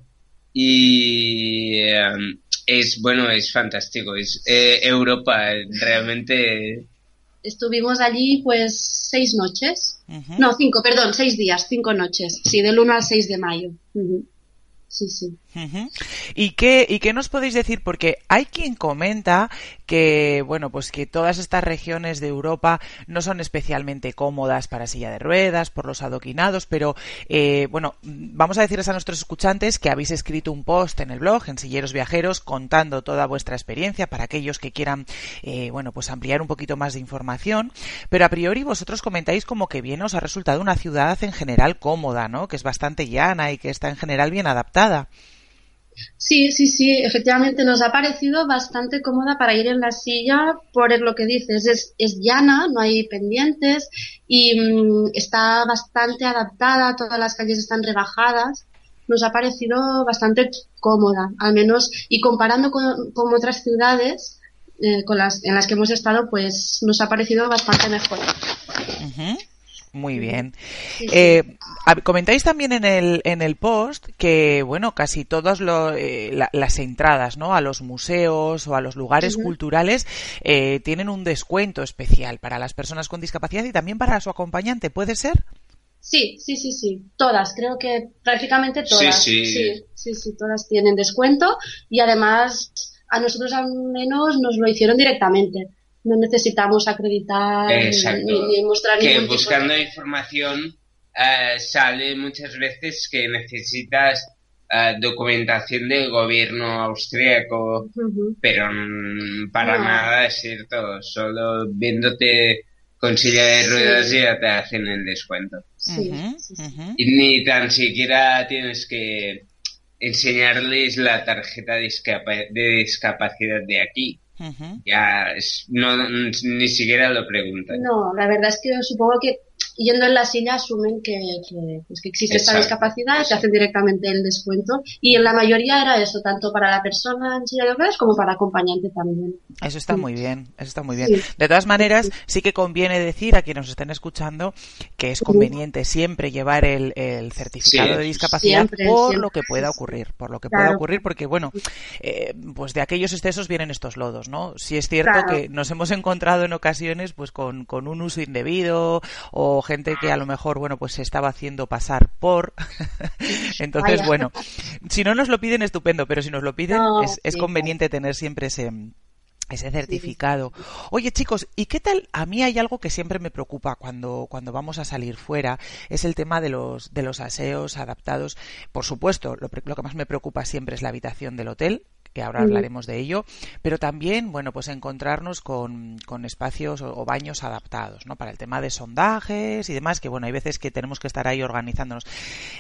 Y em, es, bueno, es fantástico. Es eh, Europa, realmente. Estuvimos allí pues seis noches. No, cinco, perdón, seis días, cinco noches. Sí, del 1 al 6 de mayo. Sí, sí. ¿Y qué, ¿Y qué nos podéis decir? Porque hay quien comenta que, bueno, pues que todas estas regiones de Europa no son especialmente cómodas para silla de ruedas, por los adoquinados, pero, eh, bueno, vamos a decirles a nuestros escuchantes que habéis escrito un post en el blog, en Silleros Viajeros, contando toda vuestra experiencia para aquellos que quieran, eh, bueno, pues ampliar un poquito más de información, pero a priori vosotros comentáis como que bien os ha resultado una ciudad en general cómoda, ¿no? Que es bastante llana y que está en general bien adaptada. Sí, sí, sí, efectivamente nos ha parecido bastante cómoda para ir en la silla por lo que dices, es, es llana, no hay pendientes y mm, está bastante adaptada, todas las calles están rebajadas, nos ha parecido bastante cómoda, al menos, y comparando con, con otras ciudades eh, con las, en las que hemos estado, pues nos ha parecido bastante mejor. Muy bien. Eh, comentáis también en el, en el post que, bueno, casi todas lo- eh, la- las entradas, ¿no? A los museos o a los lugares culturales eh, tienen un descuento especial para las personas con discapacidad y también para su acompañante, ¿puede ser? Sí, sí, sí, sí, todas, creo que prácticamente todas. Sí, sí. sí, sí, sí, todas tienen descuento y además a nosotros al menos nos lo hicieron directamente. No necesitamos acreditar ni- Exacto. ni, ni mostrar que ningún tipo de- buscando información eh, sale muchas veces que necesitas eh, documentación del gobierno austríaco, pero mm, para No. nada es cierto. Solo viéndote con silla de Sí. ruedas ya te hacen el descuento. Sí, sí. Y ni tan siquiera tienes que enseñarles la tarjeta de discapacidad de aquí. Ujú. Ya es- no, ni siquiera lo preguntan. No, la verdad es que supongo que yendo en la silla asumen que, que, pues que existe esta Exacto. discapacidad y te hacen directamente el descuento. Y en la mayoría era eso, tanto para la persona en silla de ruedas como para acompañante también. Eso está muy bien, eso está muy bien. Sí. De todas maneras, sí que conviene decir a quienes nos estén escuchando que es conveniente siempre llevar el, el certificado Sí. de discapacidad Siempre, por siempre. lo que pueda ocurrir, por lo que Claro. pueda ocurrir, porque bueno, eh, pues de aquellos excesos vienen estos lodos, ¿no? Si es cierto Claro. que nos hemos encontrado en ocasiones pues con, con un uso indebido o gente que a lo mejor, bueno, pues se estaba haciendo pasar por. Entonces, Vaya. bueno, si no nos lo piden, estupendo, pero si nos lo piden, No, es, es sí, conveniente tener siempre ese ese certificado. Oye, chicos, ¿y qué tal? A mí hay algo que siempre me preocupa cuando, cuando vamos a salir fuera, es el tema de los, de los aseos adaptados. Por supuesto, lo, lo que más me preocupa siempre es la habitación del hotel, que ahora hablaremos de ello, pero también, bueno, pues encontrarnos con, con espacios o, o baños adaptados, ¿no? Para el tema de sondajes y demás, que bueno, hay veces que tenemos que estar ahí organizándonos.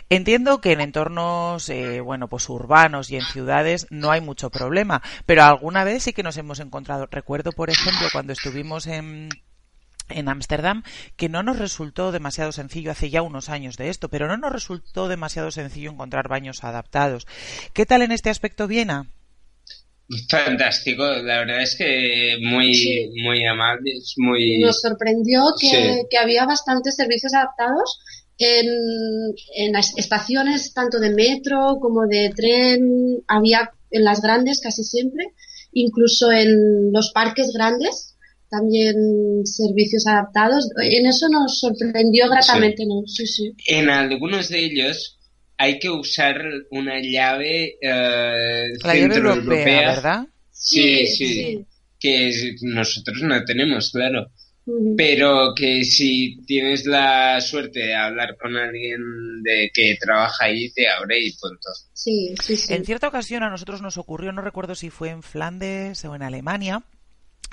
Entiendo que en entornos, eh, bueno, pues urbanos y en ciudades no hay mucho problema, pero alguna vez sí que nos hemos encontrado. Recuerdo, por ejemplo, cuando estuvimos en en Ámsterdam, que no nos resultó demasiado sencillo, hace ya unos años de esto, pero no nos resultó demasiado sencillo encontrar baños adaptados. ¿Qué tal en este aspecto Viena? Fantástico, la verdad es que muy, Sí. muy amables, muy... Nos sorprendió que, Sí. que había bastantes servicios adaptados en, en las estaciones tanto de metro como de tren, había en las grandes casi siempre, incluso en los parques grandes también servicios adaptados. En eso nos sorprendió gratamente, ¿no? Sí, sí. En algunos de ellos hay que usar una llave eh, La llave europea. ¿verdad? Sí, Sí, sí, sí. que nosotros no tenemos, claro. Pero que si tienes la suerte de hablar con alguien de que trabaja ahí, te abre y punto. Sí, sí, sí. En cierta ocasión a nosotros nos ocurrió, no recuerdo si fue en Flandes o en Alemania,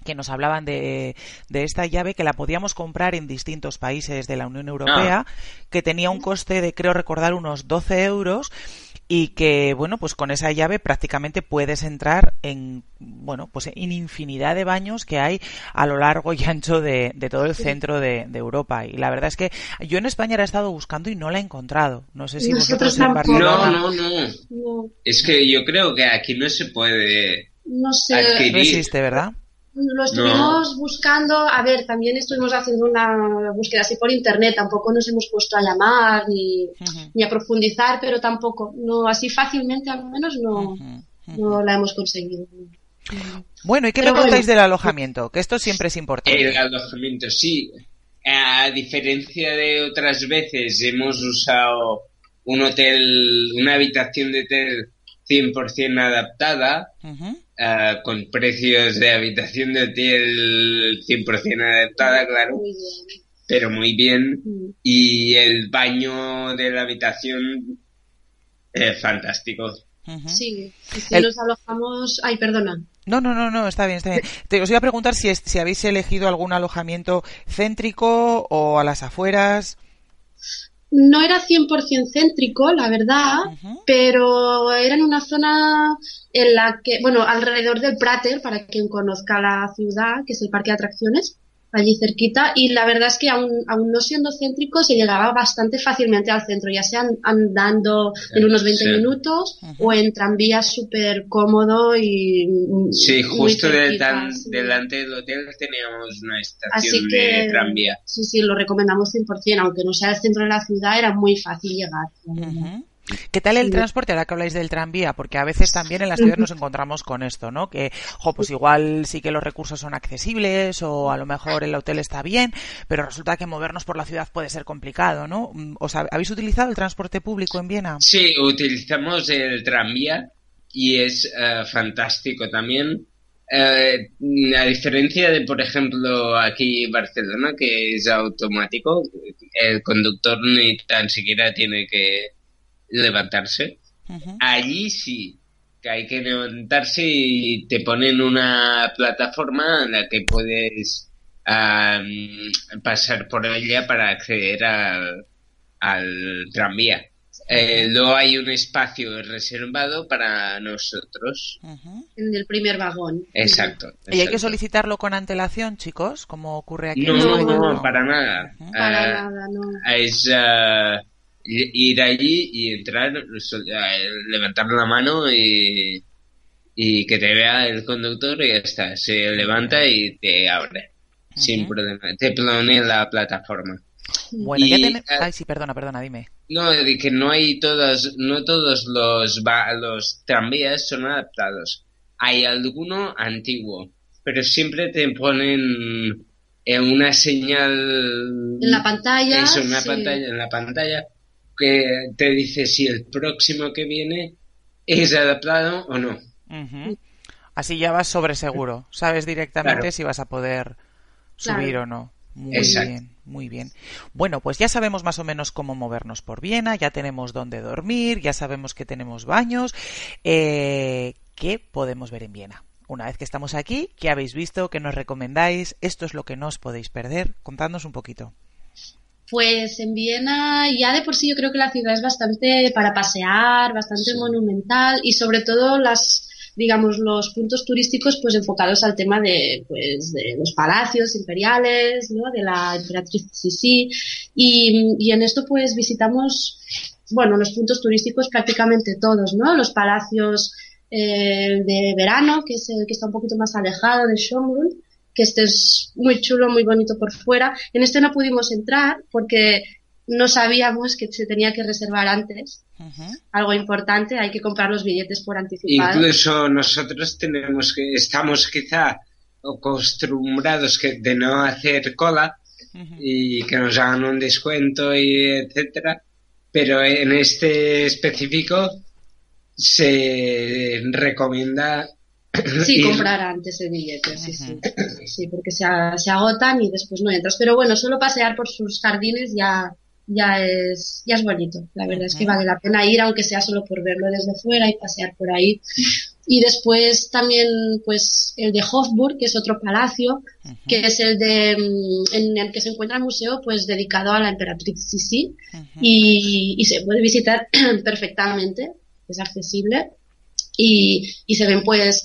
que nos hablaban de, de esta llave que la podíamos comprar en distintos países de la Unión Europea, que tenía un coste de, creo recordar, unos 12 euros y que, bueno, pues con esa llave prácticamente puedes entrar en, bueno, pues en infinidad de baños que hay a lo largo y ancho de, de todo el centro de, de Europa. Y la verdad es que yo en España la he estado buscando y no la he encontrado. No sé si Nosotros vosotros en. Barcelona... No, no, no. No, Es que yo creo que aquí no se puede no sé. adquirir. No existe, ¿verdad? Lo estuvimos buscando, a ver, también estuvimos haciendo una búsqueda así por internet, tampoco nos hemos puesto a llamar ni, ni a profundizar, pero tampoco, no así fácilmente al menos no, no la hemos conseguido. Bueno, ¿y qué Pero me contáis bueno. del alojamiento? Que esto siempre es importante. El alojamiento, sí. A diferencia de otras veces, hemos usado un hotel, una habitación de hotel 100% adaptada, Ujú. Ah, con precios de habitación de hotel 100% adaptada, claro, Muy bien. pero muy bien. Mm. Y el baño de la habitación, eh, fantástico. Ujú. Sí, sí, El- nos alojamos, ay, perdona. No, no, no, no, está bien, está bien. Te os iba a preguntar si, es- si habéis elegido algún alojamiento céntrico o a las afueras. No era 100% céntrico, la verdad, pero era en una zona en la que, bueno, alrededor del Prater, para quien conozca la ciudad, que es el parque de atracciones, allí cerquita y la verdad es que aún, aún no siendo céntrico se llegaba bastante fácilmente al centro, ya sea andando en unos 20 minutos o en tranvía súper cómodo y... Sí, justo delante del hotel teníamos una estación de tranvía. Sí, sí, lo recomendamos 100%, aunque no sea el centro de la ciudad, era muy fácil llegar. ¿Qué tal el transporte ahora que habláis del tranvía? Porque a veces también en las ciudades nos encontramos con esto, ¿no? Que, jo, pues igual sí que los recursos son accesibles o a lo mejor el hotel está bien, pero resulta que movernos por la ciudad puede ser complicado, ¿no? ¿Os habéis utilizado el transporte público en Viena? Sí, utilizamos el tranvía y es eh, fantástico también. Eh, a diferencia de, por ejemplo, aquí Barcelona, que es automático, el conductor ni tan siquiera tiene que levantarse. Allí sí, que hay que levantarse y te ponen una plataforma en la que puedes pasar por ella para acceder al, al tranvía. Eh, luego hay un espacio reservado para nosotros. En el primer vagón. Exacto, ¿Y hay que solicitarlo con antelación, chicos? Como ocurre aquí? No, no, para nada. Para ah, nada, no. Es... Ir allí y entrar, levantar la mano y, y que te vea el conductor y ya está. Se levanta y te abre. Sin problema. Te pone la plataforma. Bueno, ya tenemos... Eh, Ay, sí, perdona, perdona, dime. No, de que no hay todos, no todos los, los tranvías son adaptados. Hay alguno antiguo, pero siempre te ponen en una señal en la pantalla, eso, una pantalla en la pantalla que te dice si el próximo que viene es adaptado o no. Así ya vas sobre seguro, sabes directamente si vas a poder subir o no. Muy bien, muy bien. Bueno, pues ya sabemos más o menos cómo movernos por Viena, ya tenemos dónde dormir, ya sabemos que tenemos baños. Eh, ¿Qué podemos ver en Viena? Una vez que estamos aquí, ¿qué habéis visto? ¿Qué nos recomendáis? Esto es lo que no os podéis perder. Contadnos un poquito. Pues en Viena ya de por sí yo creo que la ciudad es bastante para pasear, bastante monumental y sobre todo las digamos los puntos turísticos pues enfocados al tema de pues de los palacios imperiales, ¿no? de la emperatriz Sisi y, y en esto pues visitamos bueno los puntos turísticos prácticamente todos, ¿no? Los palacios eh, de verano, que es el que está un poquito más alejado de Schönbrunn, que este es muy chulo, muy bonito por fuera. En este no pudimos entrar porque no sabíamos que se tenía que reservar antes. Algo importante, hay que comprar los billetes por anticipado. Incluso nosotros tenemos que, estamos quizá acostumbrados que, de no hacer cola y que nos hagan un descuento y etcétera, pero en este específico se recomienda Sí, comprar antes el billete, sí, sí. Sí, porque se, se, agotan y después no entras. Pero bueno, solo pasear por sus jardines ya, ya es, ya es bonito. La verdad es que vale la pena ir, aunque sea solo por verlo desde fuera y pasear por ahí. Y después también, pues, el de Hofburg, que es otro palacio, que es el de, mm, en el que se encuentra el museo, pues, dedicado a la emperatriz Sisi. y, y se puede visitar perfectamente, es accesible. Y, y se ven, pues,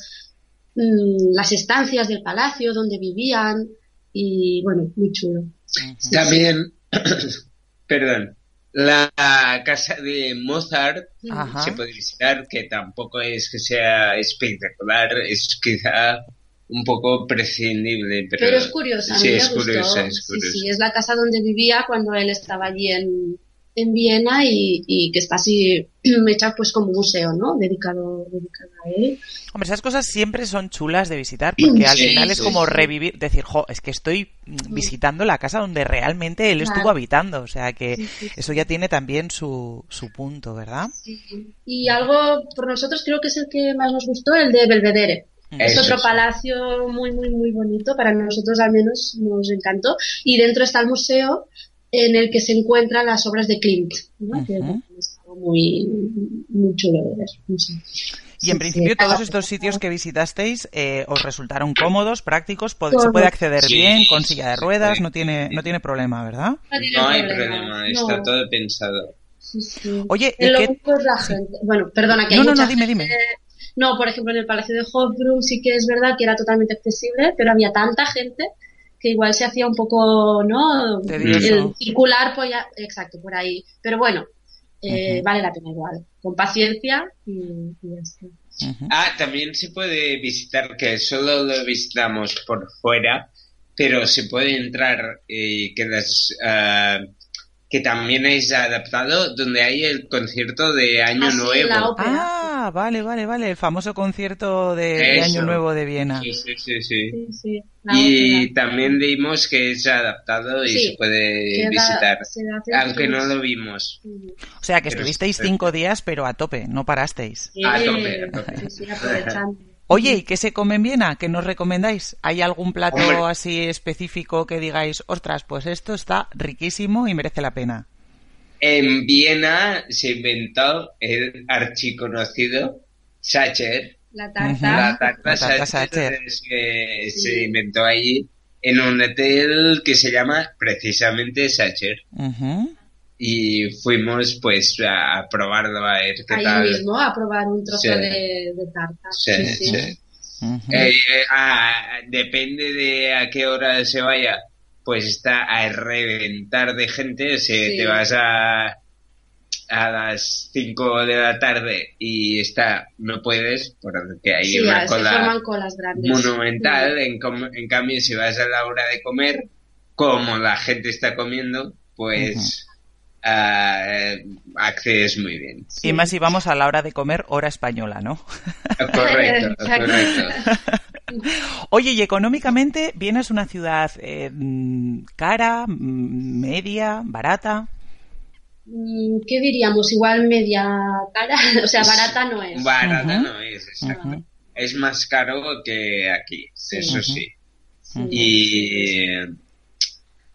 Mm, las estancias del palacio donde vivían y bueno, muy chulo. También, perdón, la casa de Mozart se puede visitar, que tampoco es que sea espectacular, es quizá un poco prescindible. Pero, es curiosa, sí, es curiosa, es curiosa. sí, es la casa donde vivía cuando él estaba allí en, en Viena y, que está así hecha pues como museo, ¿no? Dedicado, dedicado a él. Hombre, esas cosas siempre son chulas de visitar porque al final es como revivir, decir, jo, es que estoy visitando la casa donde realmente él estuvo habitando, o sea que eso ya tiene también su, su punto, ¿verdad? Y algo, por nosotros creo que es el que más nos gustó, el de Belvedere. Es otro palacio muy, muy, muy bonito, para nosotros al menos nos encantó. Y dentro está el museo en el que se encuentran las obras de Klimt, ¿no? que es algo muy, muy chulo de ver. Y en Sí, principio todos estos sitios que visitasteis eh, os resultaron cómodos, prácticos, pod- se puede acceder Sí, bien con silla de ruedas, sí. no tiene no tiene problema, ¿verdad? No, hay problema, está no. todo pensado. Sí, sí. Oye, ¿y lo qué- único es la gente. Bueno, perdona, que No, hay no, mucha no, dime, gente- dime. No, por ejemplo, en el Palacio de Hofbrunn sí que es verdad que era totalmente accesible, pero había tanta gente que igual se hacía un poco, ¿no? Tedioso. El circular, pues ya- exacto, por ahí. Pero bueno, eh, vale la pena igual. Con paciencia y, y. Ah, también se puede visitar, que solo lo visitamos por fuera, pero se puede entrar y que las ah, que también es adaptado donde hay el concierto de Año Ah, sí, Nuevo. la ópera. Ah, vale, vale, vale, el famoso concierto de. Año Nuevo de Viena. Sí, sí, sí, sí. Sí, sí, la Y ópera. también vimos que es adaptado y Sí, se puede Queda- visitar, se aunque no lo vimos. O sea que Pero estuvisteis cinco días, pero a tope, no parasteis. Sí, A tope, a tope. sí, sí, aprovechando. Oye, ¿y qué se come en Viena? ¿Qué nos recomendáis? ¿Hay algún plato Hombre. así específico que digáis, ostras, pues esto está riquísimo y merece la pena? En Viena se inventó el archiconocido Sacher, La tarta. La tarta La tarta Sacher Sacher. se, Sí. se inventó allí en un hotel que se llama precisamente Sacher. Y fuimos pues a, a probarlo a ver qué Ahí tal. mismo a probar un trozo Sí. de, de tarta. Sí, Sí, sí. sí. Ujú. Eh, eh, ah, depende de a qué hora se vaya, pues está a reventar de gente. Si Sí. te vas a, a las 5 de la tarde y está, no puedes, porque hay Sí, una cola colas monumental. En, com- en cambio, si vas a la hora de comer, como la gente está comiendo, pues eh, accedes muy bien. Y más si vamos a la hora de comer, hora española, ¿no? Correcto, Exacto. correcto. Oye, y económicamente, ¿Viena es una ciudad eh, cara, mm, media, barata? Mm, ¿Qué diríamos? Igual media cara, o sea, barata no es. Barata no es, exacto. Es más caro que aquí, Sí. eso. Sí. Y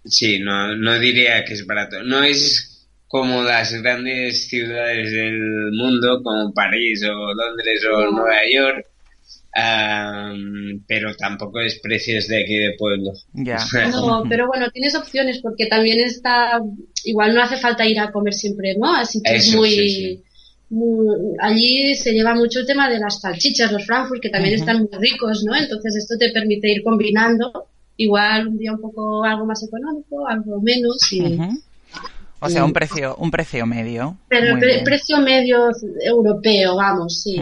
sí, no, no diría que es barato. No es como las grandes ciudades del mundo, como París o Londres o No. Nueva York, am, pero tampoco es precios de aquí de pueblo. Ya. No, pero bueno, tienes opciones porque también está, igual no hace falta ir a comer siempre, ¿no? Así que es muy, sí, sí. muy- allí se lleva mucho el tema de las salchichas, los Frankfurt, que también están muy ricos, ¿no? Entonces esto te permite ir combinando, igual un día un poco algo más económico, algo menos, y. O sea, un precio, un precio medio. pero pre- bien. precio medio europeo, vamos, sí.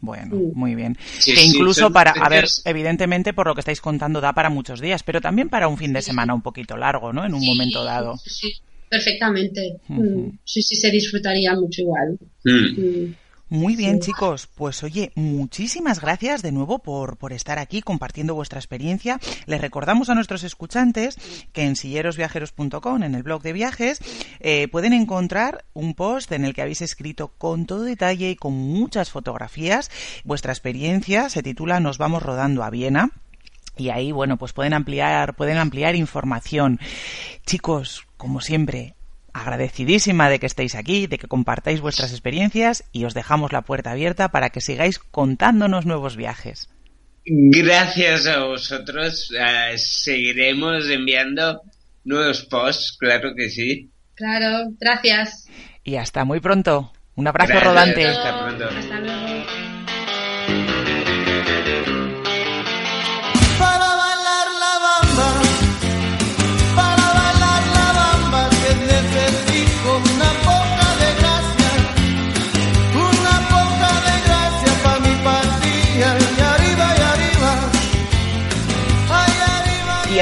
Bueno, Sí. muy bien. Sí, que incluso para, a ver, evidentemente por lo que estáis contando da para muchos días, pero también para un fin de semana un poquito largo, ¿no? En un Sí, momento dado. Sí, sí, perfectamente. Mm, Sí, sí, se disfrutaría mucho igual. Mm. Mm. Muy bien, Sí. chicos. Pues oye, muchísimas gracias de nuevo por, por estar aquí compartiendo vuestra experiencia. Les recordamos a nuestros escuchantes que en sillerosviajeros.com, en el blog de viajes, eh, pueden encontrar un post en el que habéis escrito con todo detalle y con muchas fotografías vuestra experiencia. Se titula Nos vamos rodando a Viena. Y ahí, bueno, pues pueden ampliar, pueden ampliar información. Chicos, como siempre, agradecidísima de que estéis aquí, de que compartáis vuestras experiencias y os dejamos la puerta abierta para que sigáis contándonos nuevos viajes. Gracias a vosotros. eh, seguiremos enviando nuevos posts, claro que sí. Claro, gracias. Y hasta muy pronto. Un abrazo Gracias. rodante. Hasta pronto. Hasta luego.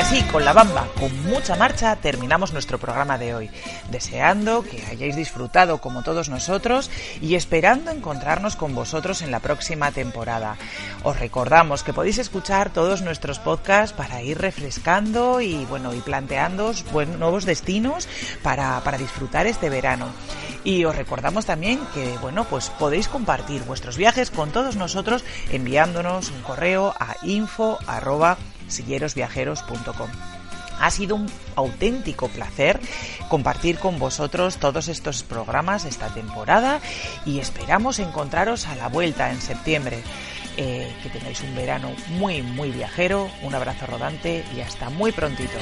Así, con la bamba, con mucha marcha, terminamos nuestro programa de hoy. Deseando que hayáis disfrutado como todos nosotros y esperando encontrarnos con vosotros en la próxima temporada. Os recordamos que podéis escuchar todos nuestros podcasts para ir refrescando y bueno, y planteando nuevos destinos para, para disfrutar este verano. Y os recordamos también que, bueno, pues podéis compartir vuestros viajes con todos nosotros enviándonos un correo a info arroba sillerosviajeros.com. Ha sido un auténtico placer compartir con vosotros todos estos programas esta temporada y esperamos encontraros a la vuelta en septiembre. Eh, que tengáis un verano muy, muy viajero, un abrazo rodante y hasta muy prontito.